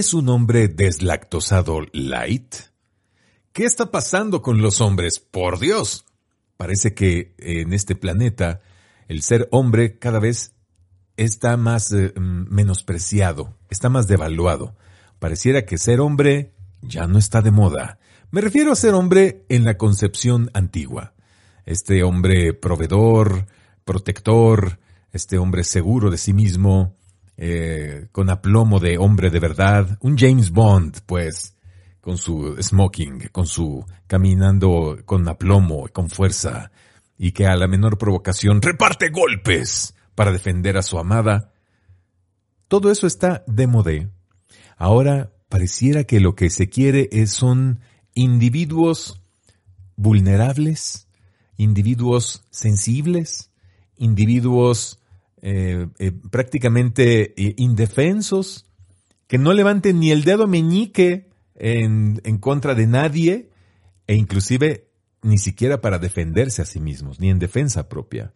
¿Eres un hombre deslactosado light? ¿Qué está pasando con los hombres? Por Dios. Parece que en este planeta el ser hombre cada vez está más eh, mm, menospreciado, está más devaluado. Pareciera que ser hombre ya no está de moda. Me refiero a ser hombre en la concepción antigua. Este hombre proveedor, protector, este hombre seguro de sí mismo, eh, con aplomo de hombre de verdad, un James Bond, pues, con su smoking, con su caminando con aplomo, con fuerza, y que a la menor provocación reparte golpes para defender a su amada. Todo eso está de modé. Ahora pareciera que lo que se quiere es son individuos vulnerables, individuos sensibles, individuos eh, eh, prácticamente eh, indefensos, que no levanten ni el dedo meñique en, en contra de nadie e inclusive ni siquiera para defenderse a sí mismos, ni en defensa propia.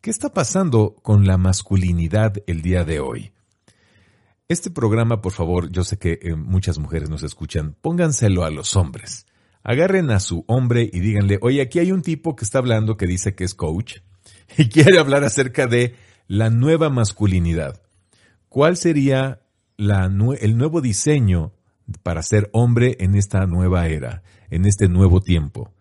¿Qué está pasando con la masculinidad el día de hoy? Este programa, por favor, yo sé que muchas mujeres nos escuchan, pónganselo a los hombres. Agarren a su hombre y díganle, oye, aquí hay un tipo que está hablando que dice que es coach y quiere hablar acerca de la nueva masculinidad. ¿Cuál sería el nuevo diseño para ser hombre en esta nueva era, en este nuevo tiempo?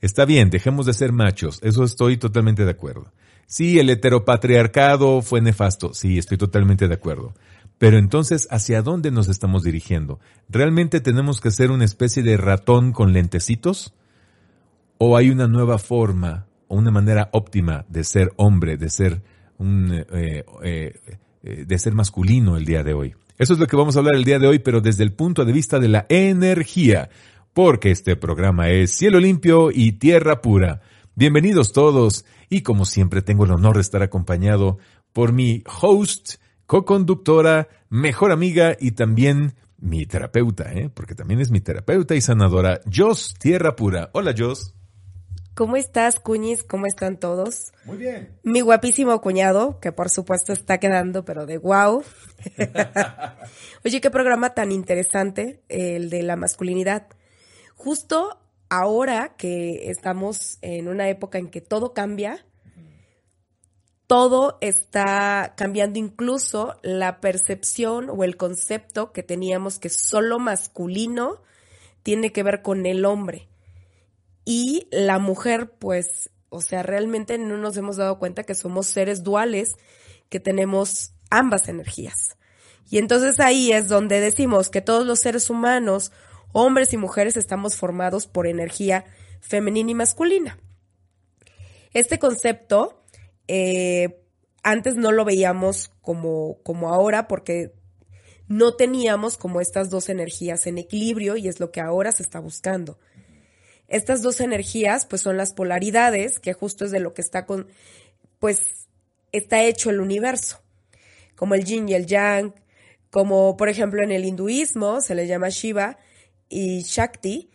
Está bien, dejemos de ser machos, eso estoy totalmente de acuerdo. Sí, el heteropatriarcado fue nefasto, sí, estoy totalmente de acuerdo. Pero entonces, ¿hacia dónde nos estamos dirigiendo? ¿Realmente tenemos que ser una especie de ratón con lentecitos? ¿O hay una nueva forma o una manera óptima de ser hombre, de ser un, eh, eh, eh, de ser masculino el día de hoy. Eso es lo que vamos a hablar el día de hoy, pero desde el punto de vista de la energía, porque este programa es cielo limpio y tierra pura. Bienvenidos todos y como siempre tengo el honor de estar acompañado por mi host, co-conductora, mejor amiga y también mi terapeuta, ¿eh? porque también es mi terapeuta y sanadora, Jos Tierra Pura. Hola Jos. ¿Cómo estás, Cuñis? ¿Cómo están todos? Muy bien. Mi guapísimo cuñado, que por supuesto está quedando, pero de wow. Oye, qué programa tan interesante, el de la masculinidad. Justo ahora que estamos en una época en que todo cambia, todo está cambiando, incluso la percepción o el concepto que teníamos que solo masculino tiene que ver con el hombre. Y la mujer, pues, o sea, realmente no nos hemos dado cuenta que somos seres duales, que tenemos ambas energías, Y entonces ahí es donde decimos que todos los seres humanos, hombres y mujeres, estamos formados por energía femenina y masculina. Este concepto eh, antes no lo veíamos como, como ahora porque no teníamos como estas dos energías en equilibrio y es lo que ahora se está buscando. Estas dos energías pues son las polaridades, que justo es de lo que está con, pues está hecho el universo, como el yin y el yang, como por ejemplo en el hinduismo se le llama Shiva y Shakti,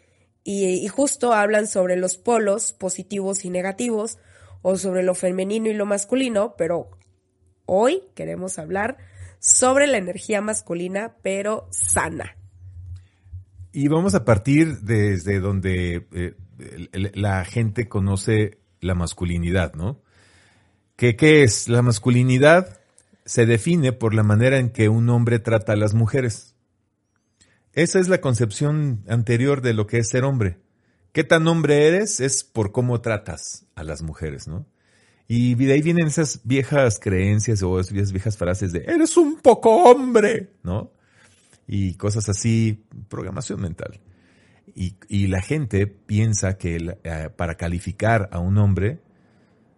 y, justo hablan sobre los polos positivos y negativos, o sobre lo femenino y lo masculino, pero hoy queremos hablar sobre la energía masculina, pero sana. Y vamos a partir desde donde eh, la gente conoce la masculinidad, ¿no? ¿Qué, ¿Qué es? La masculinidad se define por la manera en que un hombre trata a las mujeres. Esa es la concepción anterior de lo que es ser hombre. ¿Qué tan hombre eres? Es por cómo tratas a las mujeres, ¿no? Y de ahí vienen esas viejas creencias o esas viejas frases de eres un poco hombre, ¿no? Y cosas así, programación mental. Y, y la gente piensa que eh, para calificar a un hombre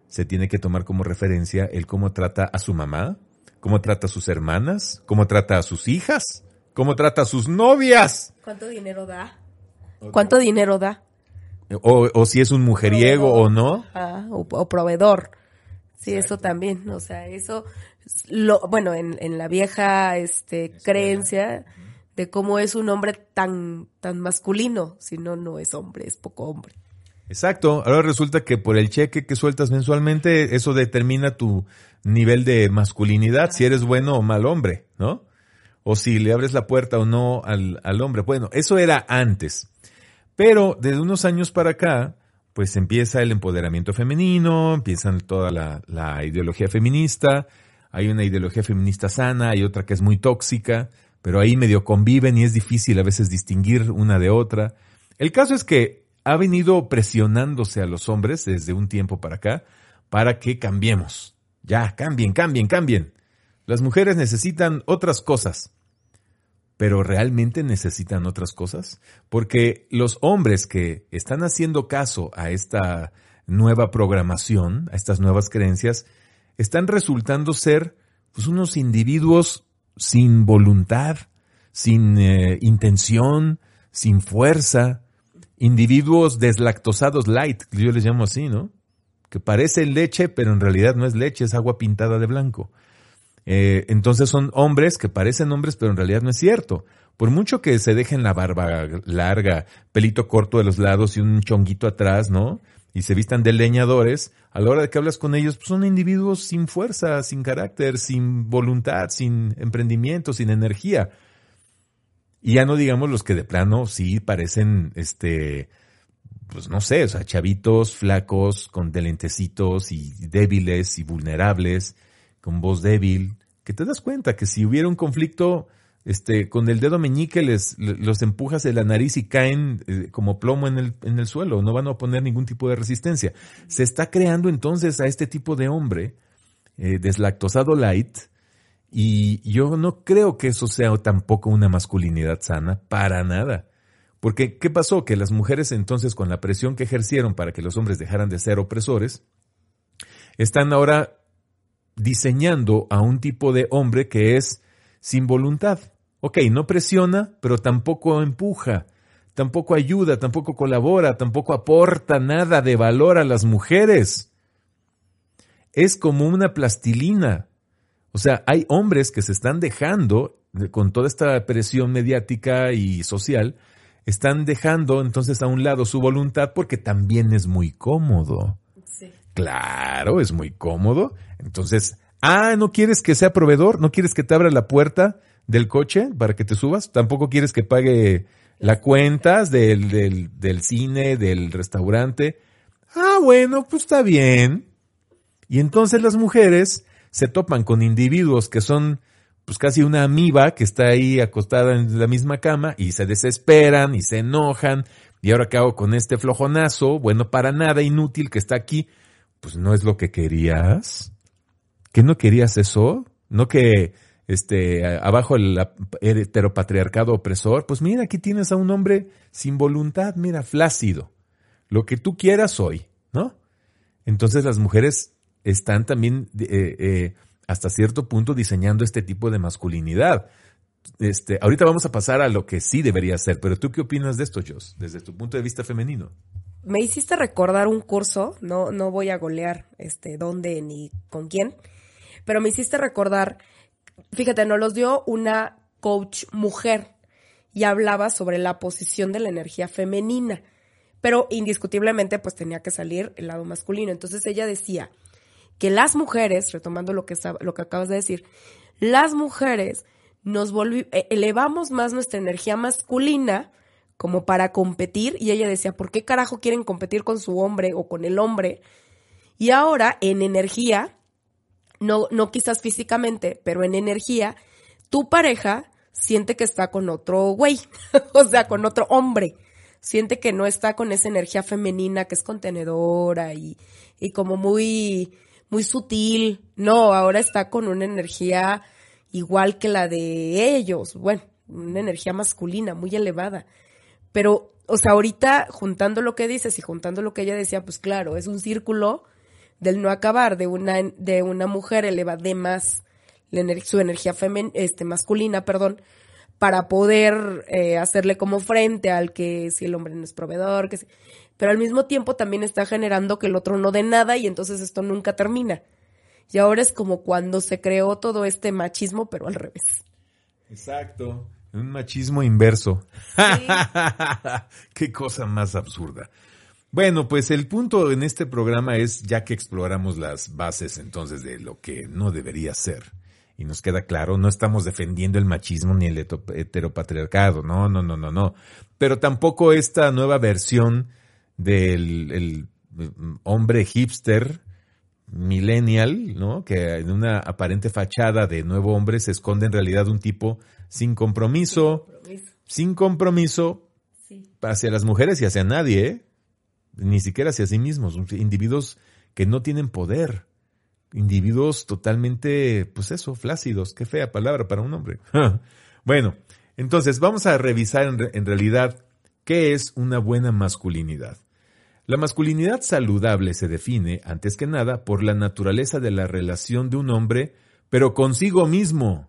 se tiene que tomar como referencia el cómo trata a su mamá, cómo trata a sus hermanas, cómo trata a sus hijas, cómo trata a sus novias. ¿Cuánto dinero da? ¿Cuánto dinero da? O, o si es un mujeriego o no. Ah, o, proveedor. Sí, eso también. O sea, eso, lo, bueno, en, en la vieja este, creencia de cómo es un hombre tan, tan masculino. Si no, no es hombre, es poco hombre. Exacto. Ahora resulta que por el cheque que sueltas mensualmente, eso determina tu nivel de masculinidad, si eres bueno o mal hombre, ¿no? O si le abres la puerta o no al, al hombre. Bueno, eso era antes. Pero desde unos años para acá, pues empieza el empoderamiento femenino, empieza toda la, la, ideología feminista, hay una ideología feminista sana, hay otra que es muy tóxica, pero ahí medio conviven y es difícil a veces distinguir una de otra. El caso es que ha venido presionándose a los hombres desde un tiempo para acá para que cambiemos. Ya, cambien, cambien, cambien. Las mujeres necesitan otras cosas. Pero ¿realmente necesitan otras cosas? Porque los hombres que están haciendo caso a esta nueva programación, a estas nuevas creencias, están resultando ser pues, unos individuos sin voluntad, sin eh, intención, sin fuerza, individuos deslactosados light, yo les llamo así, ¿no? Que parecen leche, pero en realidad no es leche, es agua pintada de blanco. Eh, entonces son hombres que parecen hombres, pero en realidad no es cierto. Por mucho que se dejen la barba larga, pelito corto de los lados y un chonguito atrás, ¿no? Y se vistan de leñadores, a la hora de que hablas con ellos, pues son individuos sin fuerza, sin carácter, sin voluntad, sin emprendimiento, sin energía. Y ya no digamos los que de plano sí parecen, este, pues no sé, o sea, chavitos, flacos, con delentecitos y débiles y vulnerables, con voz débil, que te das cuenta que si hubiera un conflicto, este, con el dedo meñique les, los empujas de la nariz y caen eh, como plomo en el, en el suelo, no van a poner ningún tipo de resistencia. Se está creando entonces a este tipo de hombre, eh, deslactosado light, y yo no creo que eso sea tampoco una masculinidad sana, para nada. Porque, ¿qué pasó? Que las mujeres entonces, con la presión que ejercieron para que los hombres dejaran de ser opresores, están ahora diseñando a un tipo de hombre que es sin voluntad. Ok, no presiona, pero tampoco empuja, tampoco ayuda, tampoco colabora, tampoco aporta nada de valor a las mujeres. Es como una plastilina. O sea, hay hombres que se están dejando, con toda esta presión mediática y social, están dejando entonces a un lado su voluntad porque también es muy cómodo. Sí. Claro, es muy cómodo. Entonces, ah, ¿no quieres que sea proveedor? ¿No quieres que te abra la puerta del coche para que te subas? ¿Tampoco quieres que pague la cuentas del, del, del cine, del restaurante? Ah, bueno, pues está bien. Y entonces las mujeres se topan con individuos que son pues casi una amiba que está ahí acostada en la misma cama y se desesperan y se enojan. Y ahora hago con este flojonazo, bueno, para nada, inútil que está aquí. Pues no es lo que querías. ¿Que no querías eso? ¿No que este, abajo el heteropatriarcado opresor, pues mira, aquí tienes a un hombre sin voluntad, mira, flácido. Lo que tú quieras soy, ¿no? Entonces las mujeres están también eh, eh, hasta cierto punto diseñando este tipo de masculinidad. Este, ahorita vamos a pasar a lo que sí debería ser, pero tú qué opinas de esto, Jos, desde tu punto de vista femenino? Me hiciste recordar un curso, no, no voy a golear este dónde ni con quién, pero me hiciste recordar, fíjate, nos los dio una coach mujer y hablaba sobre la posición de la energía femenina, pero indiscutiblemente pues tenía que salir el lado masculino. Entonces ella decía que las mujeres, retomando lo que, lo que acabas de decir, las mujeres nos e, elevamos más nuestra energía masculina como para competir y ella decía, ¿por qué carajo quieren competir con su hombre o con el hombre? Y ahora en energía, no, no quizás físicamente, pero en energía, tu pareja siente que está con otro güey, o sea, con otro hombre. Siente que no está con esa energía femenina que es contenedora y, y como muy, muy sutil. No, ahora está con una energía igual que la de ellos. Bueno, una energía masculina muy elevada. Pero, o sea, ahorita juntando lo que dices y juntando lo que ella decía, pues claro, es un círculo del no acabar, de una, de una mujer eleva más su energía femen, este, masculina, perdón, para poder eh, hacerle como frente al que si el hombre no es proveedor, que pero al mismo tiempo también está generando que el otro no dé nada y entonces esto nunca termina. Y ahora es como cuando se creó todo este machismo, pero al revés. Exacto. Un machismo inverso. Qué cosa más absurda. Bueno, pues el punto en este programa es, ya que exploramos las bases entonces de lo que no debería ser, y nos queda claro, no estamos defendiendo el machismo ni el heteropatriarcado, no, no, no, no, no. Pero tampoco esta nueva versión del mm, hombre hipster millennial, ¿no? Que en una aparente fachada de nuevo hombre se esconde en realidad un tipo sin compromiso, sin compromiso, hacia las mujeres y hacia nadie, ¿eh? Ni siquiera hacia sí mismos, individuos que no tienen poder, individuos totalmente, pues eso, flácidos, qué fea palabra para un hombre. bueno, entonces vamos a revisar en realidad qué es una buena masculinidad. La masculinidad saludable se define, antes que nada, por la naturaleza de la relación de un hombre, pero consigo mismo.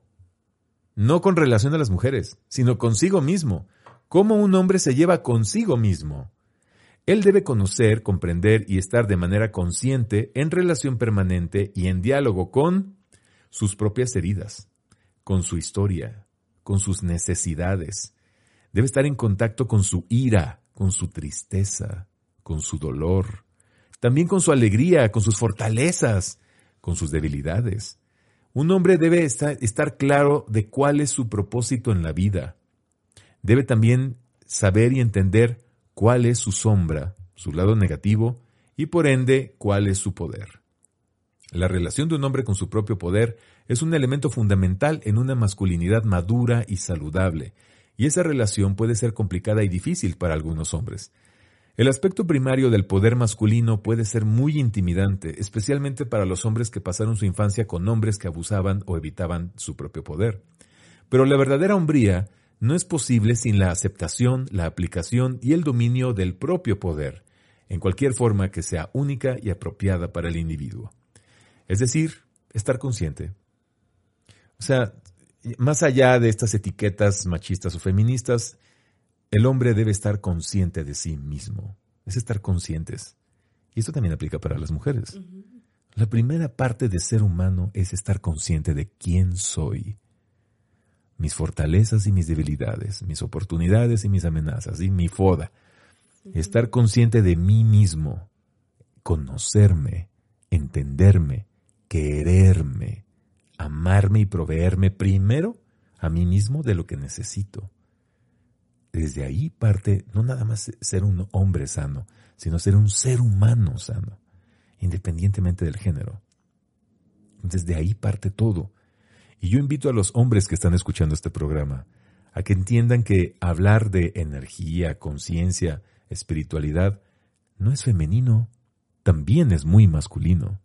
No con relación a las mujeres, sino consigo mismo. Cómo un hombre se lleva consigo mismo. Él debe conocer, comprender y estar de manera consciente en relación permanente y en diálogo con sus propias heridas, con su historia, con sus necesidades. Debe estar en contacto con su ira, con su tristeza, con su dolor, también con su alegría, con sus fortalezas, con sus debilidades. Un hombre debe estar, claro de cuál es su propósito en la vida. Debe también saber y entender cuál es su sombra, su lado negativo, y por ende cuál es su poder. La relación de un hombre con su propio poder es un elemento fundamental en una masculinidad madura y saludable, y esa relación puede ser complicada y difícil para algunos hombres. El aspecto primario del poder masculino puede ser muy intimidante, especialmente para los hombres que pasaron su infancia con hombres que abusaban o evitaban su propio poder. Pero la verdadera hombría no es posible sin la aceptación, la aplicación y el dominio del propio poder, en cualquier forma que sea única y apropiada para el individuo. Es decir, estar consciente. O sea, más allá de estas etiquetas machistas o feministas, el hombre debe estar consciente de sí mismo. Es estar conscientes. Y esto también aplica para las mujeres. La primera parte de ser humano es estar consciente de quién soy. Mis fortalezas y mis debilidades, mis oportunidades y mis amenazas, y mi foda. Estar consciente de mí mismo, conocerme, entenderme, quererme, amarme y proveerme primero a mí mismo de lo que necesito desde ahí parte no nada más ser un hombre sano, sino ser un ser humano sano, independientemente del género. Desde ahí parte todo. Y yo invito a los hombres que están escuchando este programa a que entiendan que hablar de energía, conciencia, espiritualidad, no es femenino, también es muy masculino.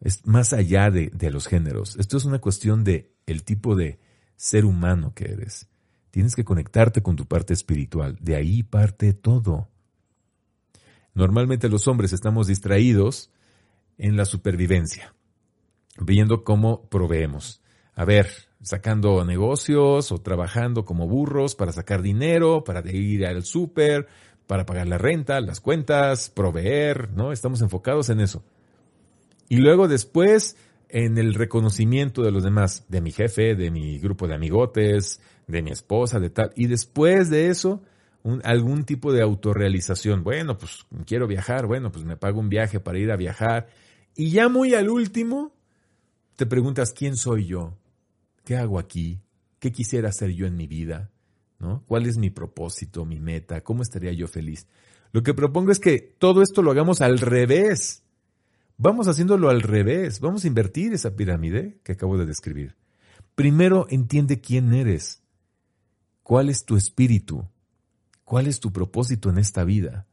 Es más allá de, los géneros. Esto es una cuestión de el tipo de ser humano que eres. Tienes que conectarte con tu parte espiritual. De ahí parte todo. Normalmente los hombres estamos distraídos en la supervivencia, viendo cómo proveemos. A ver, sacando negocios o trabajando como burros para sacar dinero, para ir al súper, para pagar la renta, las cuentas, proveer, ¿no? Estamos enfocados en eso. Y luego después en el reconocimiento de los demás, de mi jefe, de mi grupo de amigotes, de mi esposa, de tal. Y después de eso, algún tipo de autorrealización. Bueno, pues quiero viajar, bueno, pues me pago un viaje para ir a viajar. Y ya muy al último, te preguntas, ¿quién soy yo? ¿Qué hago aquí? ¿Qué quisiera hacer yo en mi vida? ¿No? ¿Cuál es mi propósito, mi meta? ¿Cómo estaría yo feliz? Lo que propongo es que todo esto lo hagamos al revés. Vamos haciéndolo al revés. Vamos a invertir esa pirámide que acabo de describir. Primero entiende quién eres. ¿Cuál es tu espíritu? ¿Cuál es tu propósito en esta vida?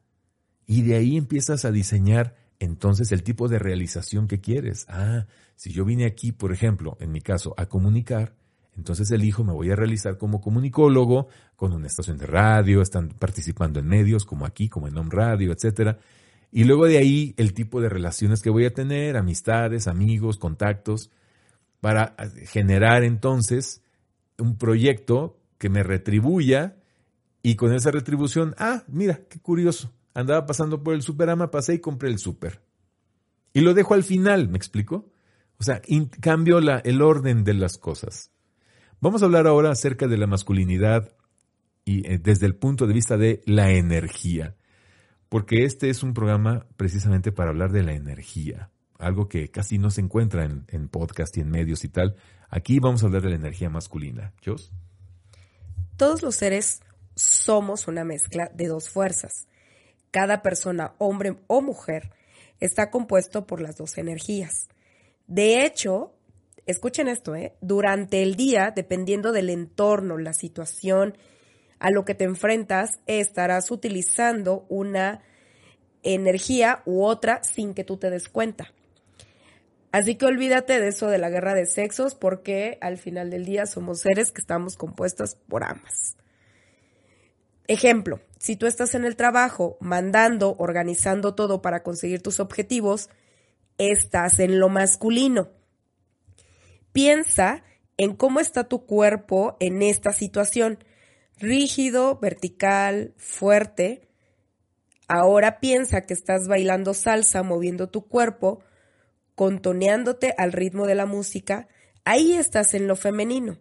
Y de ahí empiezas a diseñar entonces el tipo de realización que quieres. Ah, si yo vine aquí, por ejemplo, en mi caso, a comunicar, entonces elijo, me voy a realizar como comunicólogo, con una estación de radio, están participando en medios como aquí, como en Home Radio, etcétera. Y luego de ahí el tipo de relaciones que voy a tener, amistades, amigos, contactos, para generar entonces un proyecto que me retribuya y con esa retribución, ah, mira, qué curioso. Andaba pasando por el Superama, pasé y compré el Super. Y lo dejo al final, ¿me explico? O sea, cambio el orden de las cosas. Vamos a hablar ahora acerca de la masculinidad y eh, desde el punto de vista de la energía. Porque este es un programa precisamente para hablar de la energía. Algo que casi no se encuentra en, en podcast y en medios y tal. Aquí vamos a hablar de la energía masculina. ¿Jos? Todos los seres somos una mezcla de dos fuerzas. Cada persona, hombre o mujer, está compuesto por las dos energías. De hecho, escuchen esto, ¿eh? durante el día, dependiendo del entorno, la situación a lo que te enfrentas, estarás utilizando una energía u otra sin que tú te des cuenta. Así que olvídate de eso de la guerra de sexos porque al final del día somos seres que estamos compuestos por ambas. Ejemplo, si tú estás en el trabajo mandando, organizando todo para conseguir tus objetivos, estás en lo masculino. Piensa en cómo está tu cuerpo en esta situación. Rígido, vertical, fuerte. Ahora piensa que estás bailando salsa, moviendo tu cuerpo, contoneándote al ritmo de la música. Ahí estás en lo femenino.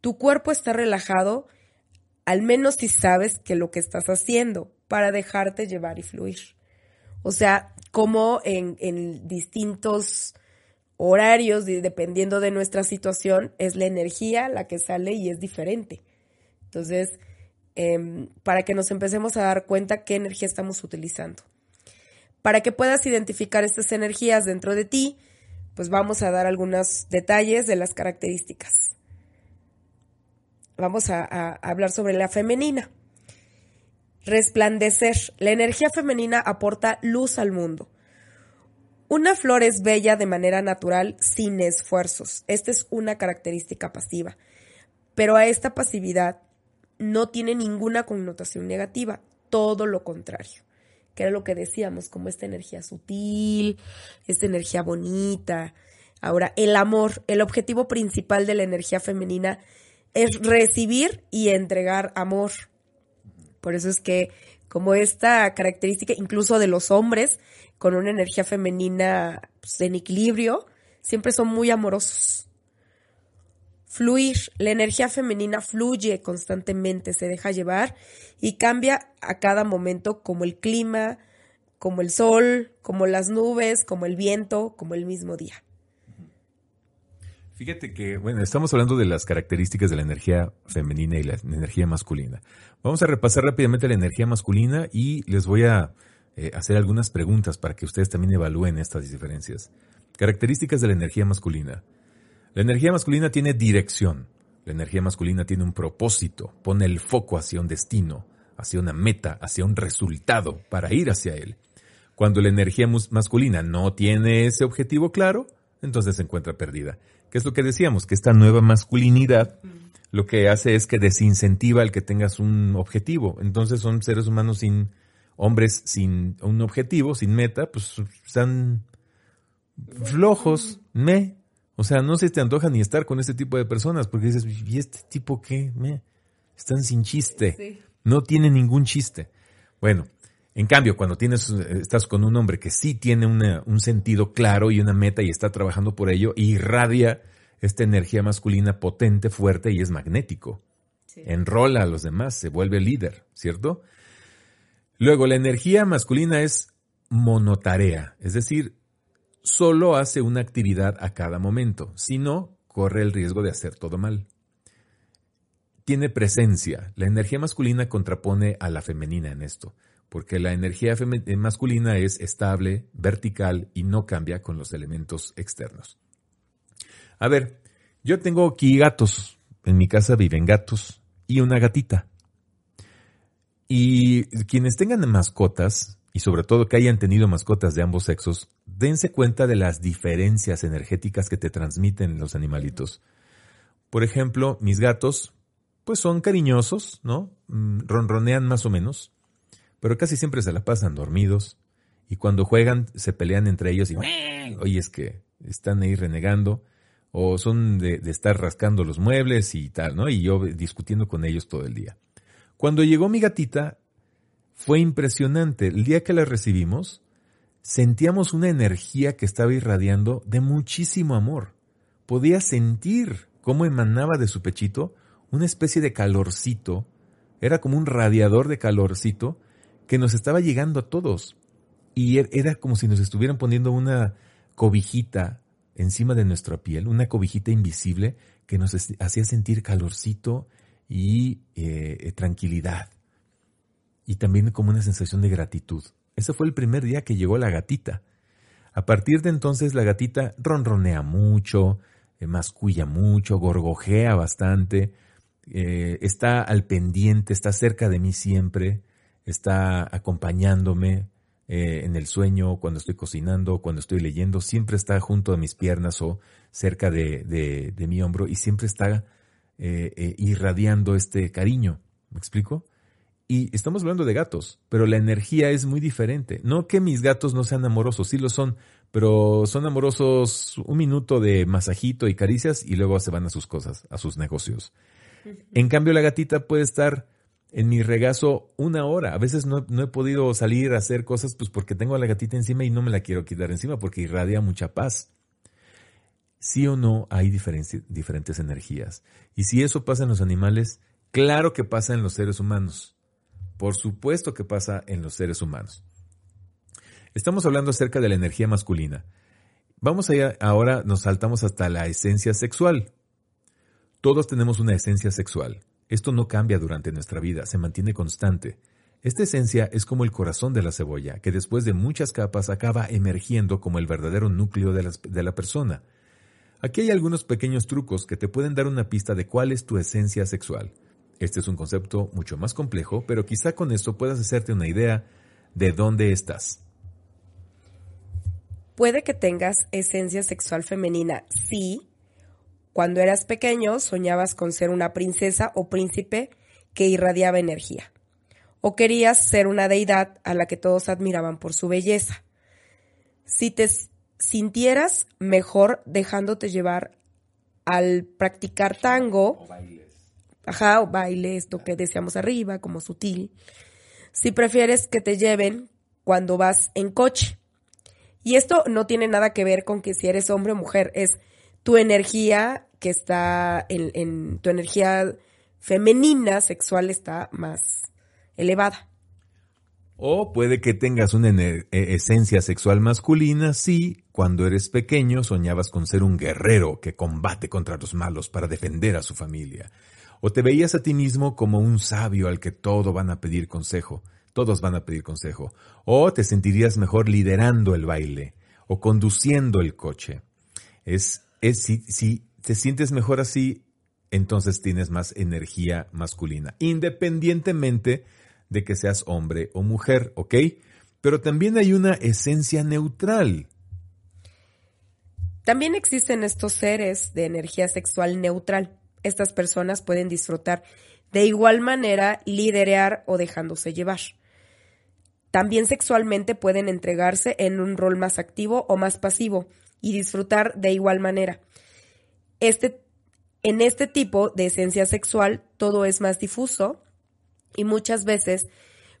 Tu cuerpo está relajado al menos si sabes que lo que estás haciendo para dejarte llevar y fluir. O sea, como en, distintos horarios, dependiendo de nuestra situación, es la energía la que sale y es diferente. Entonces, em, para que nos empecemos a dar cuenta qué energía estamos utilizando. Para que puedas identificar estas energías dentro de ti, pues vamos a dar algunos detalles de las características vamos a, hablar sobre la femenina. Resplandecer. La energía femenina aporta luz al mundo. Una flor es bella de manera natural, sin esfuerzos. Esta es una característica pasiva. Pero a esta pasividad no tiene ninguna connotación negativa, todo lo contrario, que era lo que decíamos, como esta energía sutil, esta energía bonita. Ahora, el amor, el objetivo principal de la energía femenina es recibir y entregar amor. Por eso es que como esta característica incluso de los hombres con una energía femenina pues, en equilibrio, siempre son muy amorosos. Fluir, la energía femenina fluye constantemente, se deja llevar y cambia a cada momento como el clima, como el sol, como las nubes, como el viento, como el mismo día. Fíjate que, bueno, estamos hablando de las características de la energía femenina y la energía masculina. Vamos a repasar rápidamente la energía masculina y les voy a eh, hacer algunas preguntas para que ustedes también evalúen estas diferencias. Características de la energía masculina. La energía masculina tiene dirección. La energía masculina tiene un propósito, pone el foco hacia un destino, hacia una meta, hacia un resultado para ir hacia él. Cuando la energía masculina no tiene ese objetivo claro, entonces se encuentra perdida. ¿Qué es lo que decíamos? Que esta nueva masculinidad lo que hace es que desincentiva el que tengas un objetivo. Entonces son seres humanos sin, hombres sin un objetivo, sin meta, pues están flojos, me. O sea, no se te antoja ni estar con este tipo de personas porque dices, ¿y este tipo qué? Me. Están sin chiste. No tiene ningún chiste. Bueno, en cambio, cuando tienes, estás con un hombre que sí tiene un sentido claro y una meta y está trabajando por ello, irradia esta energía masculina potente, fuerte y es magnético. Enrola a los demás, se vuelve líder, ¿cierto? Luego, la energía masculina es monotarea, es decir, solo hace una actividad a cada momento, si no, corre el riesgo de hacer todo mal. Tiene presencia. La energía masculina contrapone a la femenina en esto, porque la energía eh, masculina es estable, vertical y no cambia con los elementos externos. A ver, yo tengo aquí gatos. En mi casa viven gatos y una gatita. Y quienes tengan mascotas, y sobre todo que hayan tenido mascotas de ambos sexos, dense cuenta de las diferencias energéticas que te transmiten los animalitos. Por ejemplo, mis gatos, pues son cariñosos, ¿no? Mm, ronronean más o menos, pero casi siempre se la pasan dormidos. Y cuando juegan, se pelean entre ellos y, oye, es que están ahí renegando o son de, estar rascando los muebles y tal, ¿no? Y yo discutiendo con ellos todo el día. Cuando llegó mi gatita, fue impresionante. El día que la recibimos, sentíamos una energía que estaba irradiando de muchísimo amor. Podía sentir cómo emanaba de su pechito una especie de calorcito. Era como un radiador de calorcito que nos estaba llegando a todos. Y er, era como si nos estuvieran poniendo una cobijita encima de nuestra piel, una cobijita invisible que nos hacía sentir calorcito y eh, tranquilidad. Y también como una sensación de gratitud. Ese fue el primer día que llegó la gatita. A partir de entonces la gatita ronronea mucho, eh, mucho, gorgojea bastante, eh, está al pendiente, está cerca de mí siempre, está acompañándome, eh, en el sueño, cuando estoy cocinando, cuando estoy leyendo, siempre está junto a mis piernas o cerca de, de, mi hombro y siempre está eh, eh, irradiando este cariño. ¿Me explico? Y estamos hablando de gatos, pero la energía es muy diferente. No que mis gatos no sean amorosos, sí lo son, pero son amorosos un minuto de masajito y caricias y luego se van a sus cosas, a sus negocios. En cambio, la gatita puede estar en mi regazo una hora. A veces no, he podido salir a hacer cosas pues porque tengo a la gatita encima y no me la quiero quitar encima porque irradia mucha paz. Sí o no hay diferentes energías. Y si eso pasa en los animales, claro que pasa en los seres humanos. Por supuesto que pasa en los seres humanos. Estamos hablando acerca de la energía masculina. Vamos allá, ahora nos saltamos hasta la esencia sexual. Todos tenemos una esencia sexual. Esto no cambia durante nuestra vida, se mantiene constante. Esta esencia es como el corazón de la cebolla, que después de muchas capas acaba emergiendo como el verdadero núcleo de la, persona. Aquí hay algunos pequeños trucos que te pueden dar una pista de cuál es tu esencia sexual. Este es un concepto mucho más complejo, pero quizá con esto puedas hacerte una idea de dónde estás. Puede que tengas esencia sexual femenina, sí, cuando eras pequeño soñabas con ser una princesa o príncipe que irradiaba energía. O querías ser una deidad a la que todos admiraban por su belleza. Si te sintieras mejor dejándote llevar al practicar tango, o bailes. ajá, o baile, esto que decíamos arriba, como sutil, si prefieres que te lleven cuando vas en coche. Y esto no tiene nada que ver con que si eres hombre o mujer, es tu energía que está en, tu energía femenina sexual está más elevada. O puede que tengas una e, esencia sexual masculina si, cuando eres pequeño, soñabas con ser un guerrero que combate contra los malos para defender a su familia. O te veías a ti mismo como un sabio al que todos van a pedir consejo. Todos van a pedir consejo. O te sentirías mejor liderando el baile o conduciendo el coche. Es es si, si te sientes mejor así, entonces tienes más energía masculina, independientemente de que seas hombre o mujer, ¿ok? Pero también hay una esencia neutral. También existen estos seres de energía sexual neutral. Estas personas pueden disfrutar de igual manera, liderear o dejándose llevar. También sexualmente pueden entregarse en un rol más activo o más pasivo y disfrutar de igual manera. Este, en este tipo de esencia sexual todo es más difuso y muchas veces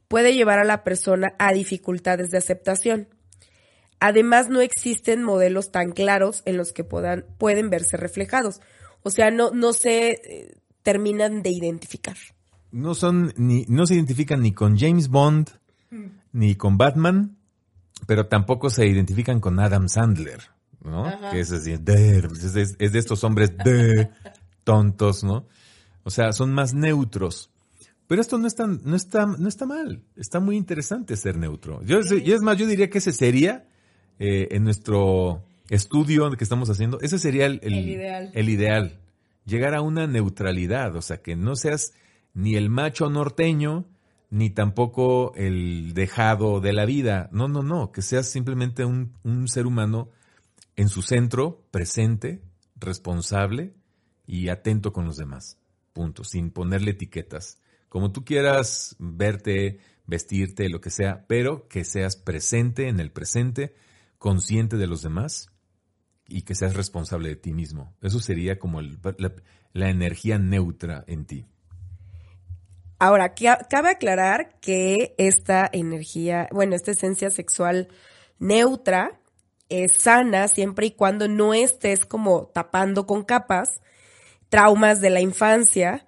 puede llevar a la persona a dificultades de aceptación. Además, no existen modelos tan claros en los que puedan, pueden verse reflejados. O sea, no, no se eh, terminan de identificar. No son ni, no se identifican ni con James Bond, mm. ni con Batman, pero tampoco se identifican con Adam Sandler, ¿no? Que es así, es, es de estos hombres de tontos, ¿no? O sea, son más neutros. Pero esto no está, no está, no está mal. Está muy interesante ser neutro. Yo, es más, yo diría que ese sería, eh, en nuestro estudio que estamos haciendo, ese sería el, ideal. el ideal. Llegar a una neutralidad, o sea, que no seas ni el macho norteño, ni tampoco el dejado de la vida. No, no, no, que seas simplemente un, un ser humano en su centro, presente, responsable y atento con los demás. Punto, sin ponerle etiquetas como tú quieras verte, vestirte, lo que sea, pero que seas presente en el presente, consciente de los demás y que seas responsable de ti mismo. Eso sería como la, energía neutra en ti. Ahora, cabe aclarar que esta energía, bueno, esta esencia sexual neutra es sana siempre y cuando no estés como tapando con capas traumas de la infancia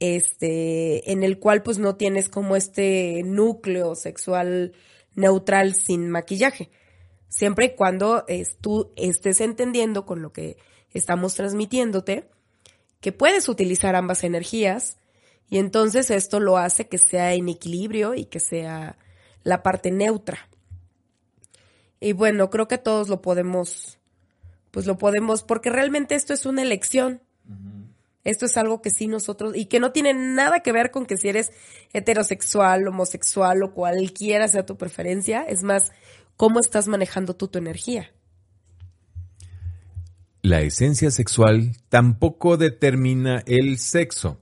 este, en el cual pues no tienes como este núcleo sexual neutral sin maquillaje. Siempre y cuando tú estés entendiendo con lo que estamos transmitiéndote que puedes utilizar ambas energías y entonces esto lo hace que sea en equilibrio y que sea la parte neutra. Y bueno, creo que todos lo podemos, pues lo podemos, porque realmente esto es una elección. Esto es algo que sí nosotros, y que no tiene nada que ver con que si eres heterosexual, homosexual o cualquiera sea tu preferencia, es más, cómo estás manejando tú tu energía. La esencia sexual tampoco determina el sexo.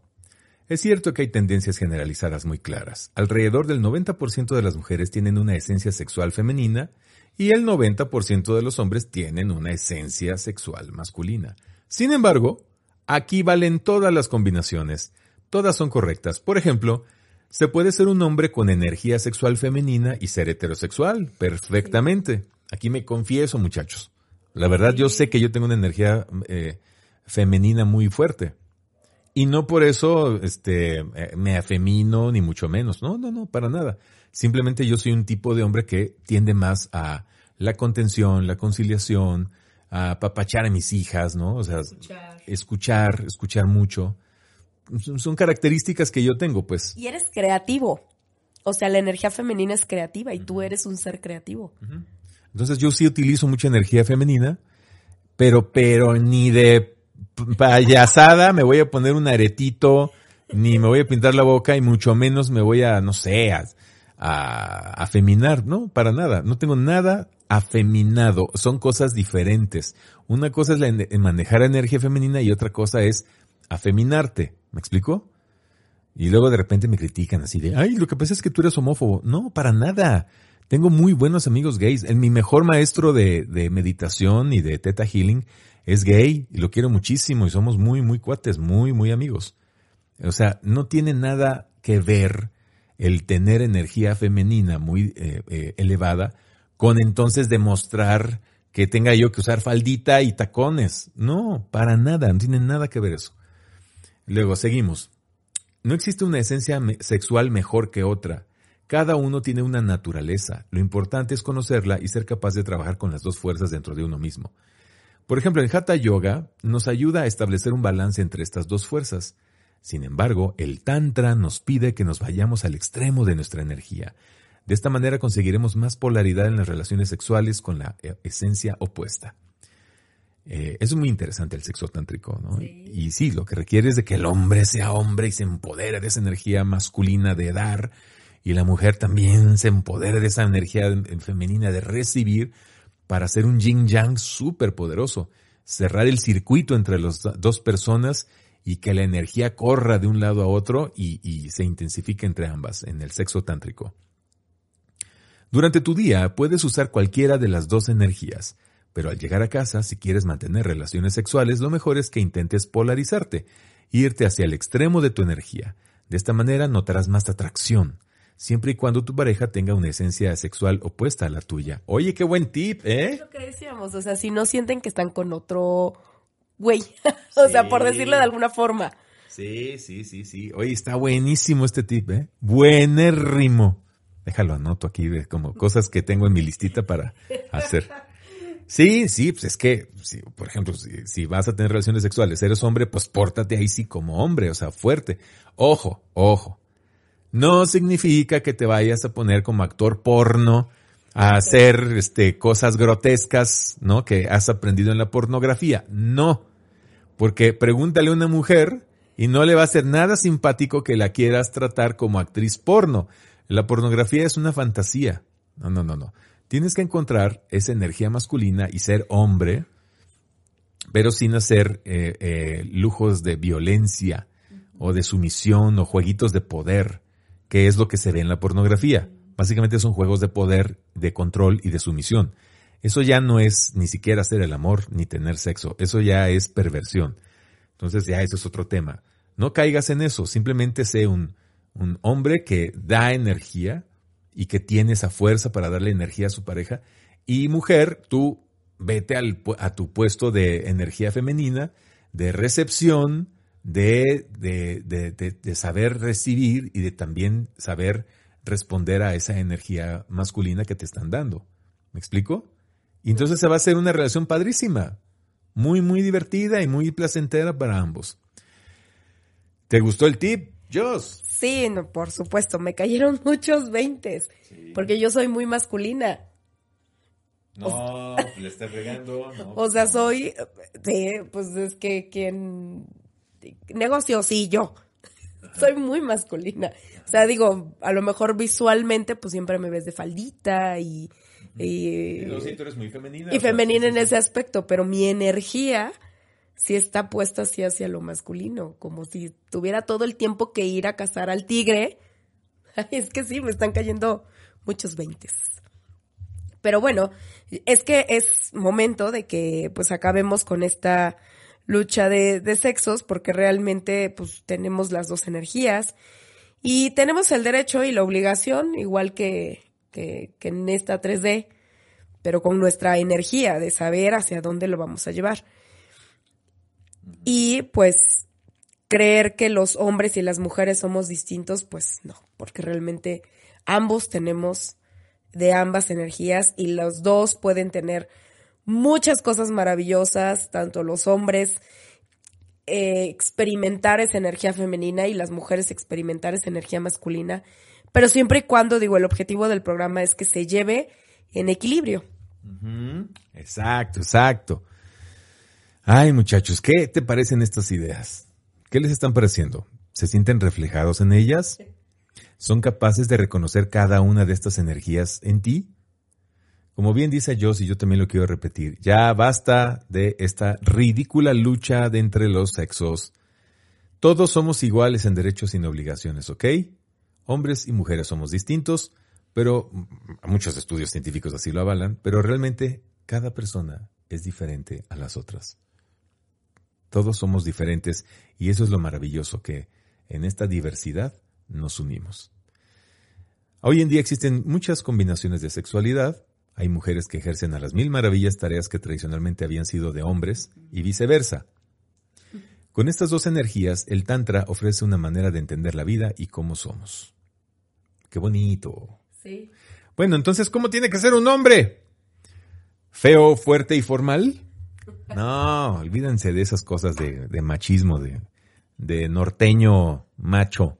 Es cierto que hay tendencias generalizadas muy claras. Alrededor del 90% de las mujeres tienen una esencia sexual femenina y el 90% de los hombres tienen una esencia sexual masculina. Sin embargo, Aquí valen todas las combinaciones. Todas son correctas. Por ejemplo, se puede ser un hombre con energía sexual femenina y ser heterosexual. Perfectamente. Aquí me confieso, muchachos. La verdad, yo sé que yo tengo una energía eh, femenina muy fuerte. Y no por eso este, eh, me afemino, ni mucho menos. No, no, no, para nada. Simplemente yo soy un tipo de hombre que tiende más a la contención, la conciliación, a papachar a mis hijas, ¿no? O sea, escuchar, escuchar, mucho. Son características que yo tengo, pues. Y eres creativo. O sea, la energía femenina es creativa y tú eres un ser creativo. Entonces yo sí utilizo mucha energía femenina, pero, pero ni de payasada me voy a poner un aretito, ni me voy a pintar la boca y mucho menos me voy a, no sé, a, a afeminar, ¿no? Para nada. No tengo nada afeminado. Son cosas diferentes. Una cosa es la, manejar energía femenina y otra cosa es afeminarte. ¿Me explico? Y luego de repente me critican así de, ay, lo que pasa es que tú eres homófobo. No, para nada. Tengo muy buenos amigos gays. El, mi mejor maestro de, de meditación y de teta healing es gay y lo quiero muchísimo y somos muy, muy cuates, muy, muy amigos. O sea, no tiene nada que ver el tener energía femenina muy eh, eh, elevada con entonces demostrar que tenga yo que usar faldita y tacones. No, para nada, no tiene nada que ver eso. Luego, seguimos. No existe una esencia sexual mejor que otra. Cada uno tiene una naturaleza. Lo importante es conocerla y ser capaz de trabajar con las dos fuerzas dentro de uno mismo. Por ejemplo, el Hatha Yoga nos ayuda a establecer un balance entre estas dos fuerzas. Sin embargo, el Tantra nos pide que nos vayamos al extremo de nuestra energía, de esta manera conseguiremos más polaridad en las relaciones sexuales con la eh, esencia opuesta. Eh, es muy interesante el sexo tántrico, ¿no? Y sí, lo que requiere es de que el hombre sea hombre y se empodere de esa energía masculina de dar, y la mujer también se empodere de esa energía femenina de recibir, para hacer un yin yang súper poderoso, cerrar el circuito entre las dos personas y que la energía corra de un lado a otro y, se intensifique entre ambas en el sexo tántrico. Durante tu día puedes usar cualquiera de las dos energías, pero al llegar a casa, si quieres mantener relaciones sexuales, lo mejor es que intentes polarizarte, irte hacia el extremo de tu energía. De esta manera notarás más atracción, siempre y cuando tu pareja tenga una esencia sexual opuesta a la tuya. Oye, qué buen tip, ¿eh? Lo que decíamos, o sea, si no sienten que están con otro güey, o sea, por decirlo de alguna forma. Sí, sí, sí, sí. Oye, está buenísimo este tip, ¿eh? Buenérrimo. Déjalo anoto aquí, como cosas que tengo en mi listita para hacer. Sí, sí, pues es que, por ejemplo, si, si, vas a tener relaciones sexuales, eres hombre, pues pórtate ahí sí como hombre, o sea, fuerte. Ojo, ojo. No significa que te vayas a poner como actor porno a hacer este, cosas grotescas, ¿no? Que has aprendido en la pornografía. No. Porque pregúntale a una mujer y no le va a ser nada simpático que la quieras tratar como actriz porno. La pornografía es una fantasía. No, no, no, no. Tienes que encontrar esa energía masculina y ser hombre, pero sin hacer eh, eh, lujos de violencia o de sumisión o jueguitos de poder, que es lo que se ve en la pornografía. Básicamente son juegos de poder, de control y de sumisión. Eso ya no es ni siquiera hacer el amor ni tener sexo. Eso ya es perversión. Entonces ya eso es otro tema. No caigas en eso. Simplemente sé un, un hombre que da energía y que tiene esa fuerza para darle energía a su pareja. Y mujer, tú vete al, a tu puesto de energía femenina, de recepción, de, de, de, de, saber recibir y de también saber responder a esa energía masculina que te están dando. ¿Me explico? Y entonces se va a hacer una relación padrísima, muy, muy divertida y muy placentera para ambos. ¿Te gustó el tip, Joss? Sí, no, por supuesto, me cayeron muchos veintes, porque yo soy muy masculina. No, le estás regando. o sea, soy, sí, pues es que quien negocio, sí, yo. soy muy masculina. O sea, digo, a lo mejor visualmente, pues siempre me ves de faldita y... Y, eres muy femenina. Y femenina en ese aspecto, pero mi energía sí está puesta así hacia lo masculino, como si tuviera todo el tiempo que ir a cazar al tigre. es que sí, me están cayendo muchos veintes. Pero bueno, es que es momento de que pues acabemos con esta lucha de, de sexos, porque realmente pues tenemos las dos energías y tenemos el derecho y la obligación, igual que, que, que en esta 3D, pero con nuestra energía de saber hacia dónde lo vamos a llevar. Y pues creer que los hombres y las mujeres somos distintos, pues no, porque realmente ambos tenemos de ambas energías y los dos pueden tener muchas cosas maravillosas, tanto los hombres eh, experimentar esa energía femenina y las mujeres experimentar esa energía masculina, pero siempre y cuando, digo, el objetivo del programa es que se lleve en equilibrio. Exacto, exacto. Ay, muchachos, ¿qué te parecen estas ideas? ¿Qué les están pareciendo? ¿Se sienten reflejados en ellas? ¿Son capaces de reconocer cada una de estas energías en ti? Como bien dice Joss, y yo también lo quiero repetir, ya basta de esta ridícula lucha de entre los sexos. Todos somos iguales en derechos y en obligaciones, ¿ok? Hombres y mujeres somos distintos, pero muchos estudios científicos así lo avalan, pero realmente cada persona es diferente a las otras. Todos somos diferentes y eso es lo maravilloso que en esta diversidad nos unimos. Hoy en día existen muchas combinaciones de sexualidad, hay mujeres que ejercen a las mil maravillas tareas que tradicionalmente habían sido de hombres y viceversa. Con estas dos energías, el Tantra ofrece una manera de entender la vida y cómo somos. Qué bonito. Sí. Bueno, entonces, ¿cómo tiene que ser un hombre? ¿Feo, fuerte y formal? No, olvídense de esas cosas de, machismo, de, de norteño macho.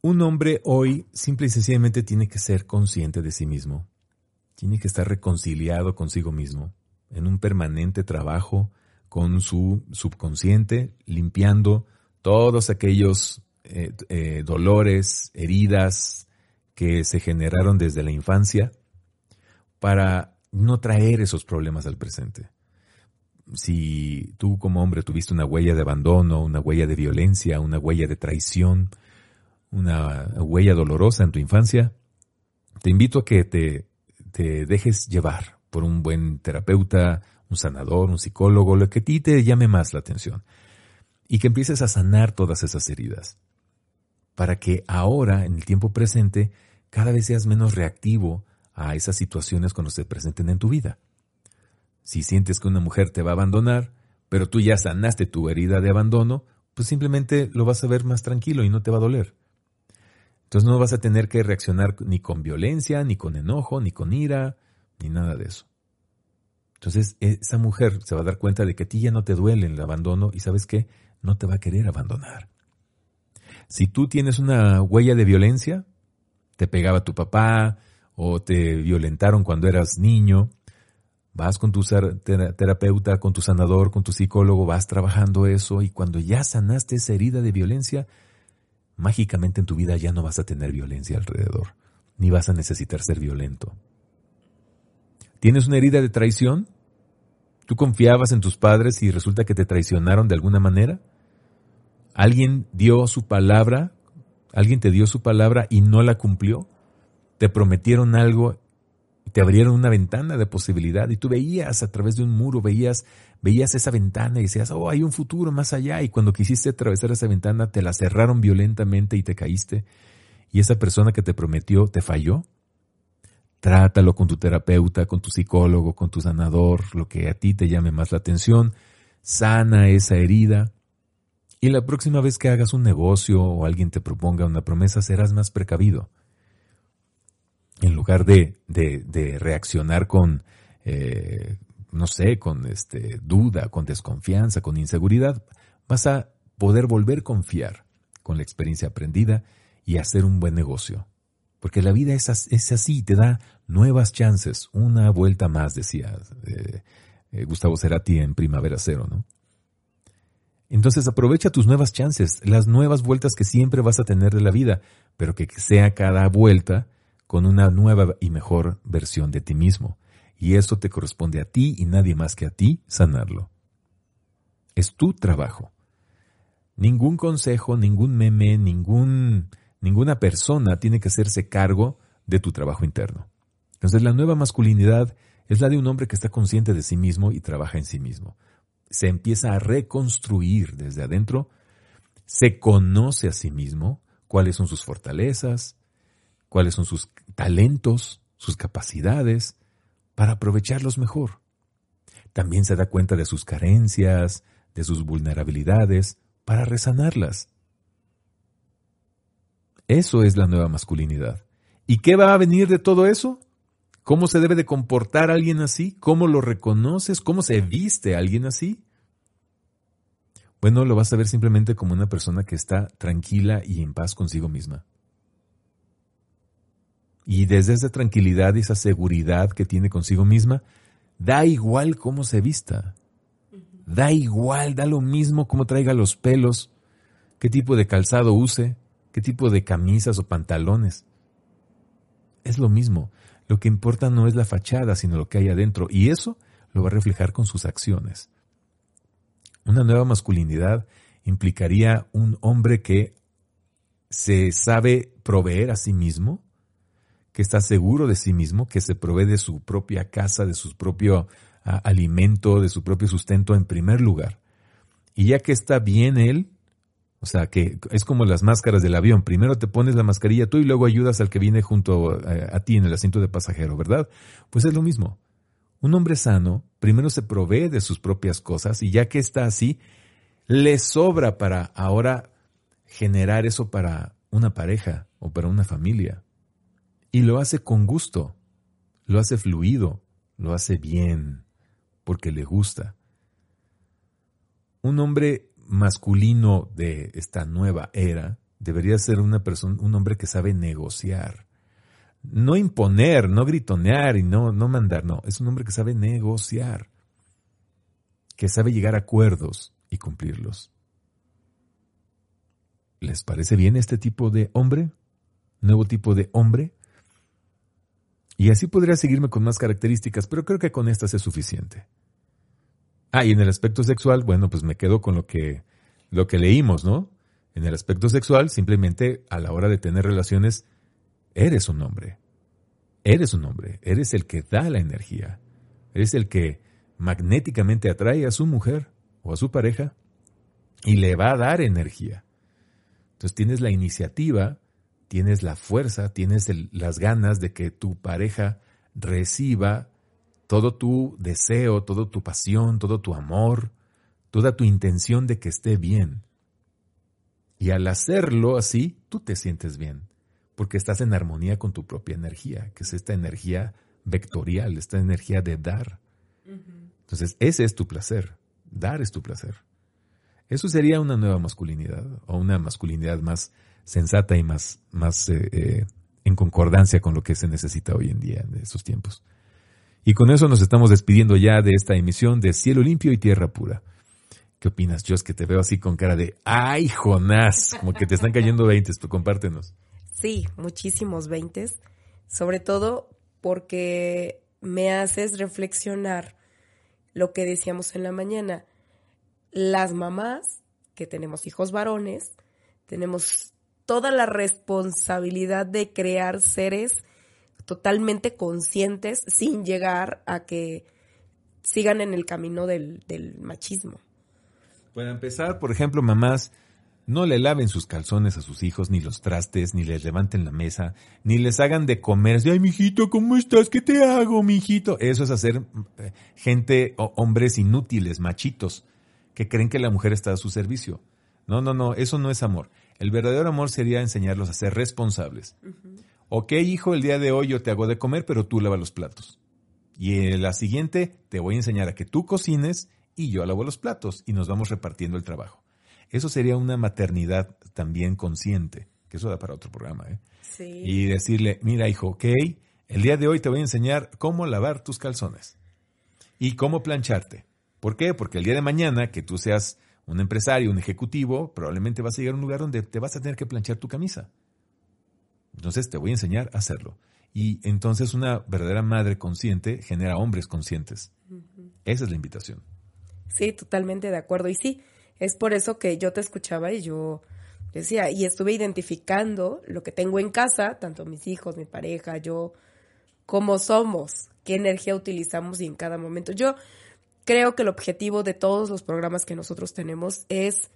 Un hombre hoy simple y sencillamente tiene que ser consciente de sí mismo, tiene que estar reconciliado consigo mismo, en un permanente trabajo con su subconsciente, limpiando todos aquellos eh, eh, dolores, heridas que se generaron desde la infancia, para no traer esos problemas al presente. Si tú como hombre tuviste una huella de abandono, una huella de violencia, una huella de traición, una huella dolorosa en tu infancia, te invito a que te, te dejes llevar por un buen terapeuta, un sanador, un psicólogo, lo que a ti te llame más la atención. Y que empieces a sanar todas esas heridas. Para que ahora, en el tiempo presente, cada vez seas menos reactivo a esas situaciones cuando se presenten en tu vida. Si sientes que una mujer te va a abandonar, pero tú ya sanaste tu herida de abandono, pues simplemente lo vas a ver más tranquilo y no te va a doler. Entonces no vas a tener que reaccionar ni con violencia, ni con enojo, ni con ira, ni nada de eso. Entonces esa mujer se va a dar cuenta de que a ti ya no te duele el abandono y sabes qué, no te va a querer abandonar. Si tú tienes una huella de violencia, te pegaba tu papá o te violentaron cuando eras niño, vas con tu terapeuta, con tu sanador, con tu psicólogo, vas trabajando eso y cuando ya sanaste esa herida de violencia, mágicamente en tu vida ya no vas a tener violencia alrededor, ni vas a necesitar ser violento. ¿Tienes una herida de traición? ¿Tú confiabas en tus padres y resulta que te traicionaron de alguna manera? ¿Alguien dio su palabra? ¿Alguien te dio su palabra y no la cumplió? ¿Te prometieron algo te abrieron una ventana de posibilidad y tú veías a través de un muro, veías, veías esa ventana y decías, oh, hay un futuro más allá. Y cuando quisiste atravesar esa ventana, te la cerraron violentamente y te caíste. Y esa persona que te prometió te falló. Trátalo con tu terapeuta, con tu psicólogo, con tu sanador, lo que a ti te llame más la atención. Sana esa herida. Y la próxima vez que hagas un negocio o alguien te proponga una promesa, serás más precavido en lugar de, de, reaccionar con, eh, no sé, con este, duda, con desconfianza, con inseguridad, vas a poder volver a confiar con la experiencia aprendida y hacer un buen negocio. Porque la vida es, es así, te da nuevas chances, una vuelta más, decía eh, eh, Gustavo Cerati en Primavera Cero, ¿no? Entonces aprovecha tus nuevas chances, las nuevas vueltas que siempre vas a tener de la vida, pero que sea cada vuelta con una nueva y mejor versión de ti mismo. Y eso te corresponde a ti y nadie más que a ti sanarlo. Es tu trabajo. Ningún consejo, ningún meme, ningún, ninguna persona tiene que hacerse cargo de tu trabajo interno. Entonces la nueva masculinidad es la de un hombre que está consciente de sí mismo y trabaja en sí mismo. Se empieza a reconstruir desde adentro, se conoce a sí mismo, cuáles son sus fortalezas, cuáles son sus talentos, sus capacidades, para aprovecharlos mejor. También se da cuenta de sus carencias, de sus vulnerabilidades, para resanarlas. Eso es la nueva masculinidad. ¿Y qué va a venir de todo eso? ¿Cómo se debe de comportar alguien así? ¿Cómo lo reconoces? ¿Cómo se viste alguien así? Bueno, lo vas a ver simplemente como una persona que está tranquila y en paz consigo misma. Y desde esa tranquilidad y esa seguridad que tiene consigo misma, da igual cómo se vista. Da igual, da lo mismo cómo traiga los pelos, qué tipo de calzado use, qué tipo de camisas o pantalones. Es lo mismo. Lo que importa no es la fachada, sino lo que hay adentro. Y eso lo va a reflejar con sus acciones. Una nueva masculinidad implicaría un hombre que se sabe proveer a sí mismo, que está seguro de sí mismo, que se provee de su propia casa, de su propio ah, alimento, de su propio sustento en primer lugar. Y ya que está bien él, o sea, que es como las máscaras del avión, primero te pones la mascarilla tú y luego ayudas al que viene junto a, a ti en el asiento de pasajero, ¿verdad? Pues es lo mismo. Un hombre sano primero se provee de sus propias cosas y ya que está así, le sobra para ahora generar eso para una pareja o para una familia. Y lo hace con gusto, lo hace fluido, lo hace bien, porque le gusta. Un hombre masculino de esta nueva era debería ser una persona, un hombre que sabe negociar. No imponer, no gritonear y no, no mandar, no. Es un hombre que sabe negociar, que sabe llegar a acuerdos y cumplirlos. ¿Les parece bien este tipo de hombre? ¿Nuevo tipo de hombre? Y así podría seguirme con más características, pero creo que con estas es suficiente. Ah, y en el aspecto sexual, bueno, pues me quedo con lo que, lo que leímos, ¿no? En el aspecto sexual, simplemente a la hora de tener relaciones, eres un hombre. Eres un hombre. Eres el que da la energía. Eres el que magnéticamente atrae a su mujer o a su pareja y le va a dar energía. Entonces tienes la iniciativa, tienes la fuerza, tienes las ganas de que tu pareja reciba todo tu deseo, toda tu pasión, todo tu amor, toda tu intención de que esté bien. Y al hacerlo así, tú te sientes bien, porque estás en armonía con tu propia energía, que es esta energía vectorial, esta energía de dar. Entonces, ese es tu placer, dar es tu placer. Eso sería una nueva masculinidad, o una masculinidad más sensata y más, más eh, eh, en concordancia con lo que se necesita hoy en día en estos tiempos. Y con eso nos estamos despidiendo ya de esta emisión de Cielo Limpio y Tierra Pura. ¿Qué opinas, Jos? Que te veo así con cara de ¡ay, Jonás! Como que te están cayendo veintes, tú compártenos. Sí, muchísimos veintes. Sobre todo porque me haces reflexionar lo que decíamos en la mañana. Las mamás que tenemos hijos varones, tenemos toda la responsabilidad de crear seres totalmente conscientes sin llegar a que sigan en el camino del, machismo. Para empezar, por ejemplo, mamás, no le laven sus calzones a sus hijos, ni los trastes, ni les levanten la mesa, ni les hagan de comer. Ay, mijito, ¿cómo estás? ¿Qué te hago, mijito? Eso es hacer eh, gente o hombres inútiles, machitos, que creen que la mujer está a su servicio. No, no, no, eso no es amor. El verdadero amor sería enseñarlos a ser responsables. Ok, hijo, el día de hoy yo te hago de comer, pero tú lava los platos. Y en la siguiente te voy a enseñar a que tú cocines y yo lavo los platos y nos vamos repartiendo el trabajo. Eso sería una maternidad también consciente, que eso da para otro programa. ¿eh? Sí. Y decirle, mira hijo, ok, el día de hoy te voy a enseñar cómo lavar tus calzones y cómo plancharte. ¿Por qué? Porque el día de mañana que tú seas un empresario, un ejecutivo, probablemente vas a llegar a un lugar donde te vas a tener que planchar tu camisa. Entonces te voy a enseñar a hacerlo. Y entonces una verdadera madre consciente genera hombres conscientes. Esa es la invitación. Sí, totalmente de acuerdo. Y sí, es por eso que yo te escuchaba y yo decía, y estuve identificando lo que tengo en casa, tanto mis hijos, mi pareja, yo, cómo somos, qué energía utilizamos y en cada momento. Yo creo que el objetivo de todos los programas que nosotros tenemos es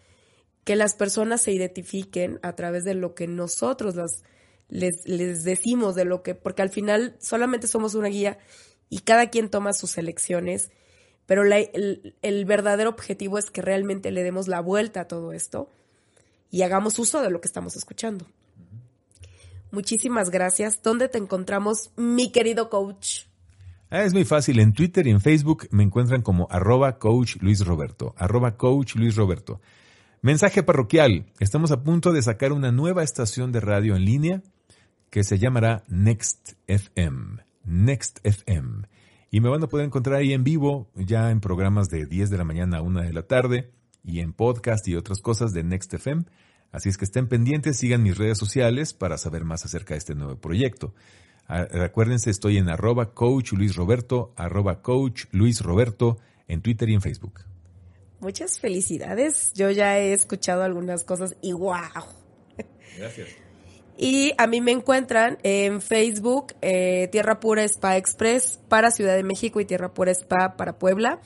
que las personas se identifiquen a través de lo que nosotros las, les, les decimos, de lo que, porque al final solamente somos una guía y cada quien toma sus elecciones pero el, verdadero objetivo es que realmente le demos la vuelta a todo esto y hagamos uso de lo que estamos escuchando. Muchísimas gracias. ¿Dónde te encontramos, mi querido coach? Ah, es muy fácil. En Twitter y en Facebook me encuentran como arroba coach Luis Roberto. Arroba coach Luis Roberto. Mensaje parroquial. Estamos a punto de sacar una nueva estación de radio en línea que se llamará Next FM. Next FM. Y me van a poder encontrar ahí en vivo, ya en programas de 10 de la mañana a 1 de la tarde, y en podcast y otras cosas de Next FM. Así es que estén pendientes, sigan mis redes sociales para saber más acerca de este nuevo proyecto. Ah, Acuérdense, estoy en arroba coach Luis Roberto, arroba coach Luis Roberto en Twitter y en Facebook. Muchas felicidades. Yo ya he escuchado algunas cosas y wow. Gracias. Y a mí me encuentran en Facebook eh, Tierra Pura Spa Express para Ciudad de México y Tierra Pura Spa para Puebla.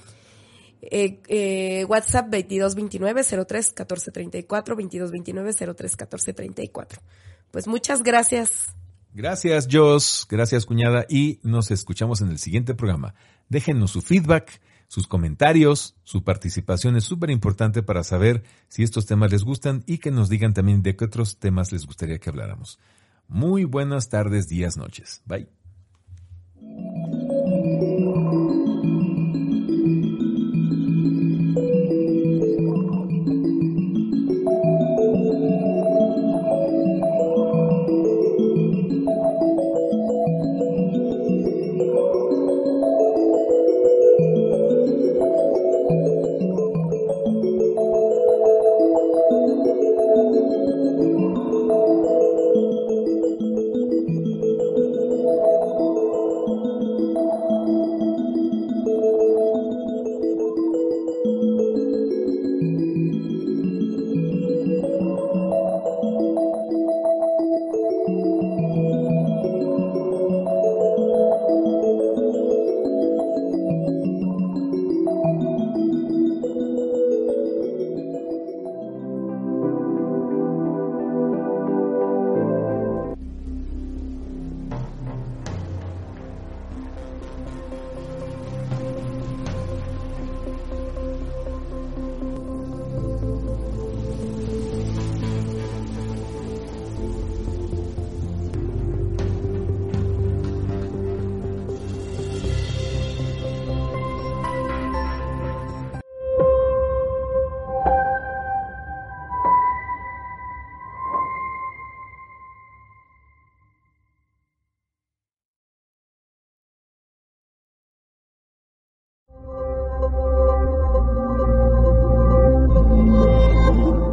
Eh, eh, WhatsApp 2229 03 1434 2229 03 1434. Pues muchas gracias. Gracias, Jos. Gracias, cuñada. Y nos escuchamos en el siguiente programa. Déjenos su feedback sus comentarios, su participación es súper importante para saber si estos temas les gustan y que nos digan también de qué otros temas les gustaría que habláramos. Muy buenas tardes, días, noches. Bye.